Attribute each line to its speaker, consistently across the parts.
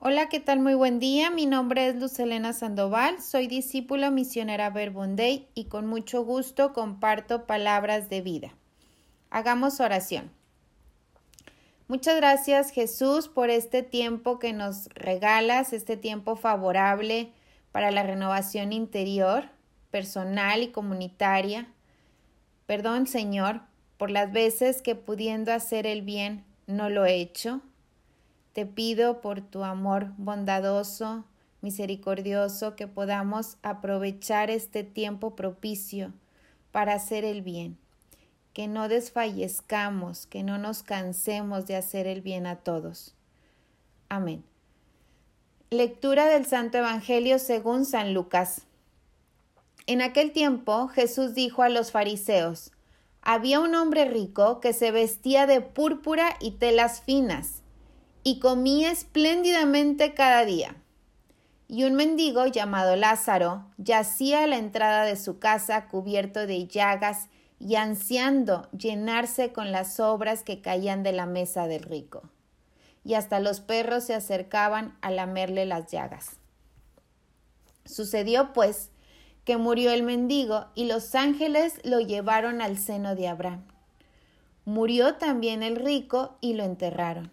Speaker 1: Hola, ¿qué tal? Muy buen día. Mi nombre es Luz Elena Sandoval. Soy discípula misionera Verbunday y con mucho gusto comparto palabras de vida. Hagamos oración. Muchas gracias Jesús por este tiempo que nos regalas, este tiempo favorable para la renovación interior, personal y comunitaria. Perdón Señor por las veces que pudiendo hacer el bien no lo he hecho te pido por tu amor bondadoso, misericordioso, que podamos aprovechar este tiempo propicio para hacer el bien, que no desfallezcamos, que no nos cansemos de hacer el bien a todos. Amén. Lectura del Santo Evangelio según San Lucas. En aquel tiempo Jesús dijo a los fariseos, había un hombre rico que se vestía de púrpura y telas finas y comía espléndidamente cada día. Y un mendigo llamado Lázaro yacía a la entrada de su casa cubierto de llagas y ansiando llenarse con las sobras que caían de la mesa del rico. Y hasta los perros se acercaban a lamerle las llagas. Sucedió, pues, que murió el mendigo y los ángeles lo llevaron al seno de Abraham. Murió también el rico y lo enterraron.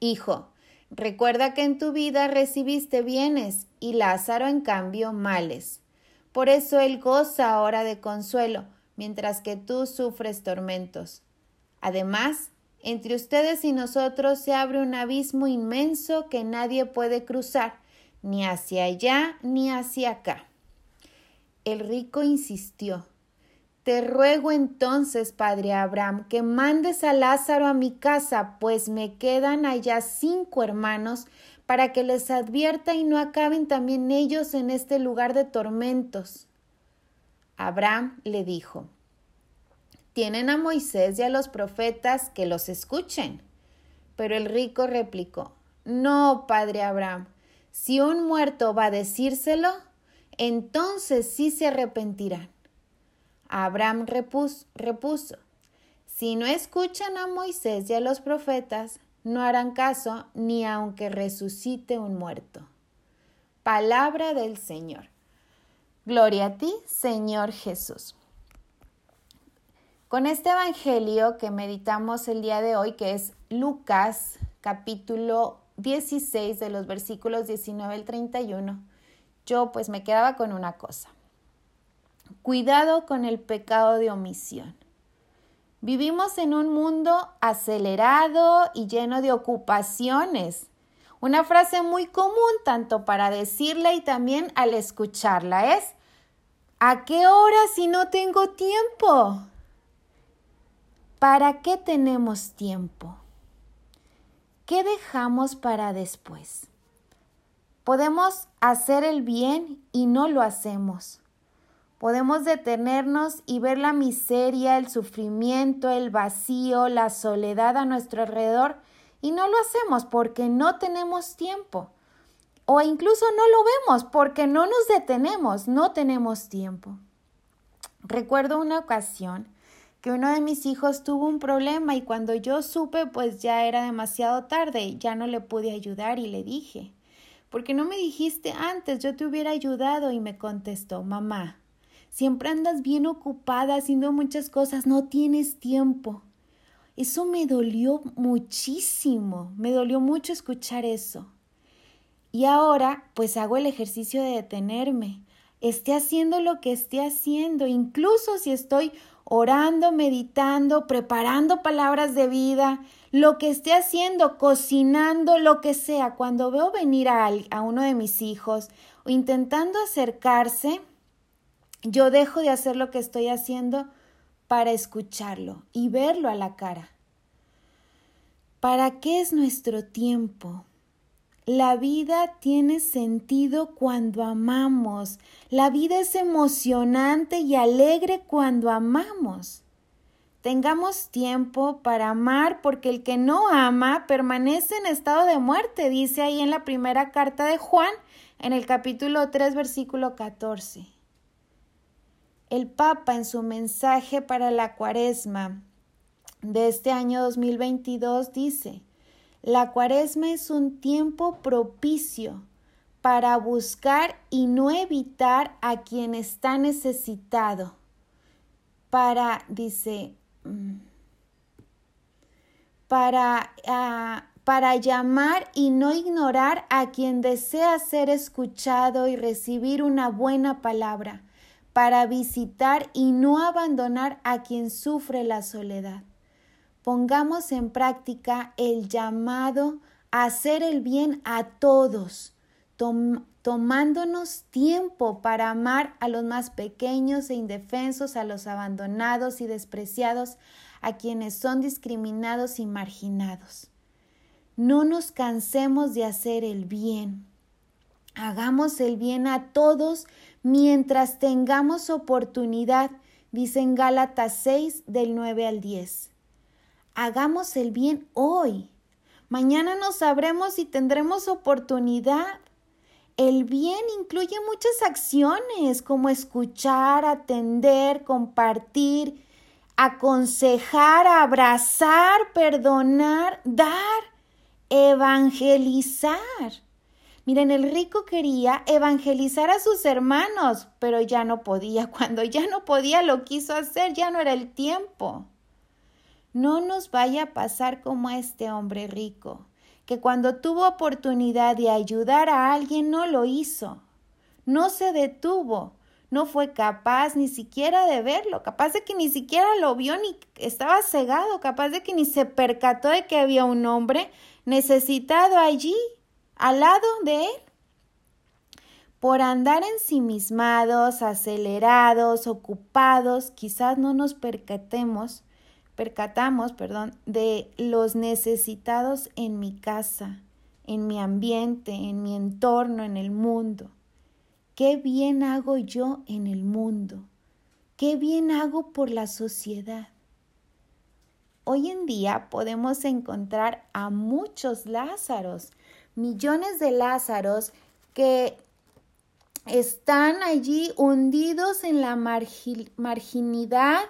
Speaker 1: Hijo, recuerda que en tu vida recibiste bienes y Lázaro en cambio males. Por eso él goza ahora de consuelo, mientras que tú sufres tormentos. Además, entre ustedes y nosotros se abre un abismo inmenso que nadie puede cruzar, ni hacia allá ni hacia acá. El rico insistió te ruego entonces, padre Abraham, que mandes a Lázaro a mi casa, pues me quedan allá cinco hermanos, para que les advierta y no acaben también ellos en este lugar de tormentos. Abraham le dijo, Tienen a Moisés y a los profetas que los escuchen. Pero el rico replicó, No, padre Abraham, si un muerto va a decírselo, entonces sí se arrepentirán. Abraham repuso, Si no escuchan a Moisés y a los profetas, no harán caso ni aunque resucite un muerto. Palabra del Señor. Gloria a ti, Señor Jesús. Con este Evangelio que meditamos el día de hoy, que es Lucas capítulo 16 de los versículos 19 al 31, yo pues me quedaba con una cosa. Cuidado con el pecado de omisión. Vivimos en un mundo acelerado y lleno de ocupaciones. Una frase muy común tanto para decirla y también al escucharla es ¿A qué hora si no tengo tiempo? ¿Para qué tenemos tiempo? ¿Qué dejamos para después? Podemos hacer el bien y no lo hacemos. Podemos detenernos y ver la miseria, el sufrimiento, el vacío, la soledad a nuestro alrededor y no lo hacemos porque no tenemos tiempo. O incluso no lo vemos porque no nos detenemos, no tenemos tiempo. Recuerdo una ocasión que uno de mis hijos tuvo un problema y cuando yo supe pues ya era demasiado tarde, ya no le pude ayudar y le dije, ¿por qué no me dijiste antes? Yo te hubiera ayudado y me contestó, mamá, Siempre andas bien ocupada haciendo muchas cosas, no tienes tiempo. Eso me dolió muchísimo, me dolió mucho escuchar eso. Y ahora pues hago el ejercicio de detenerme, esté haciendo lo que esté haciendo, incluso si estoy orando, meditando, preparando palabras de vida, lo que esté haciendo, cocinando, lo que sea, cuando veo venir a, a uno de mis hijos o intentando acercarse, yo dejo de hacer lo que estoy haciendo para escucharlo y verlo a la cara. ¿Para qué es nuestro tiempo? La vida tiene sentido cuando amamos. La vida es emocionante y alegre cuando amamos. Tengamos tiempo para amar porque el que no ama permanece en estado de muerte, dice ahí en la primera carta de Juan, en el capítulo 3, versículo 14. El Papa en su mensaje para la cuaresma de este año 2022 dice, la cuaresma es un tiempo propicio para buscar y no evitar a quien está necesitado. Para, dice, mm, para, ah, para llamar y no ignorar a quien desea ser escuchado y recibir una buena palabra, para visitar y no abandonar a quien sufre la soledad pongamos en práctica el llamado a hacer el bien a todos, tomándonos tiempo para amar a los más pequeños e indefensos, a los abandonados y despreciados, a quienes son discriminados y marginados. No nos cansemos de hacer el bien. Hagamos el bien a todos mientras tengamos oportunidad, dice en Gálatas 6 del 9 al 10 hagamos el bien hoy. Mañana no sabremos si tendremos oportunidad. El bien incluye muchas acciones como escuchar, atender, compartir, aconsejar, abrazar, perdonar, dar, evangelizar. Miren, el rico quería evangelizar a sus hermanos, pero ya no podía. Cuando ya no podía, lo quiso hacer, ya no era el tiempo. No nos vaya a pasar como a este hombre rico, que cuando tuvo oportunidad de ayudar a alguien no lo hizo. No se detuvo, no fue capaz ni siquiera de verlo, capaz de que ni siquiera lo vio ni estaba cegado, capaz de que ni se percató de que había un hombre necesitado allí, al lado de él. Por andar ensimismados, acelerados, ocupados, quizás no nos percatemos percatamos, perdón, de los necesitados en mi casa, en mi ambiente, en mi entorno, en el mundo. ¿Qué bien hago yo en el mundo? ¿Qué bien hago por la sociedad? Hoy en día podemos encontrar a muchos Lázaros, millones de Lázaros que están allí hundidos en la marginidad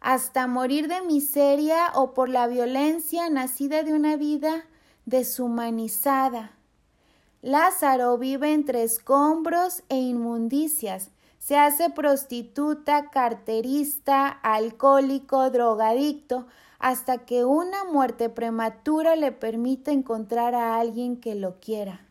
Speaker 1: hasta morir de miseria o por la violencia nacida de una vida deshumanizada. Lázaro vive entre escombros e inmundicias. Se hace prostituta, carterista, alcohólico, drogadicto, hasta que una muerte prematura le permite encontrar a alguien que lo quiera.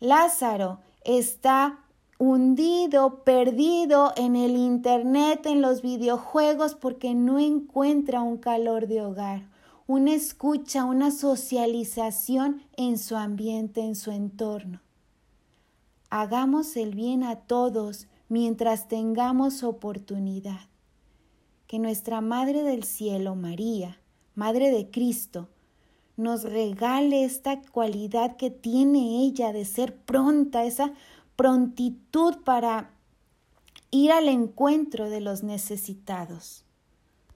Speaker 1: Lázaro está hundido, perdido en el Internet, en los videojuegos, porque no encuentra un calor de hogar, una escucha, una socialización en su ambiente, en su entorno. Hagamos el bien a todos mientras tengamos oportunidad. Que nuestra Madre del Cielo, María, Madre de Cristo, nos regale esta cualidad que tiene ella de ser pronta, esa prontitud para ir al encuentro de los necesitados.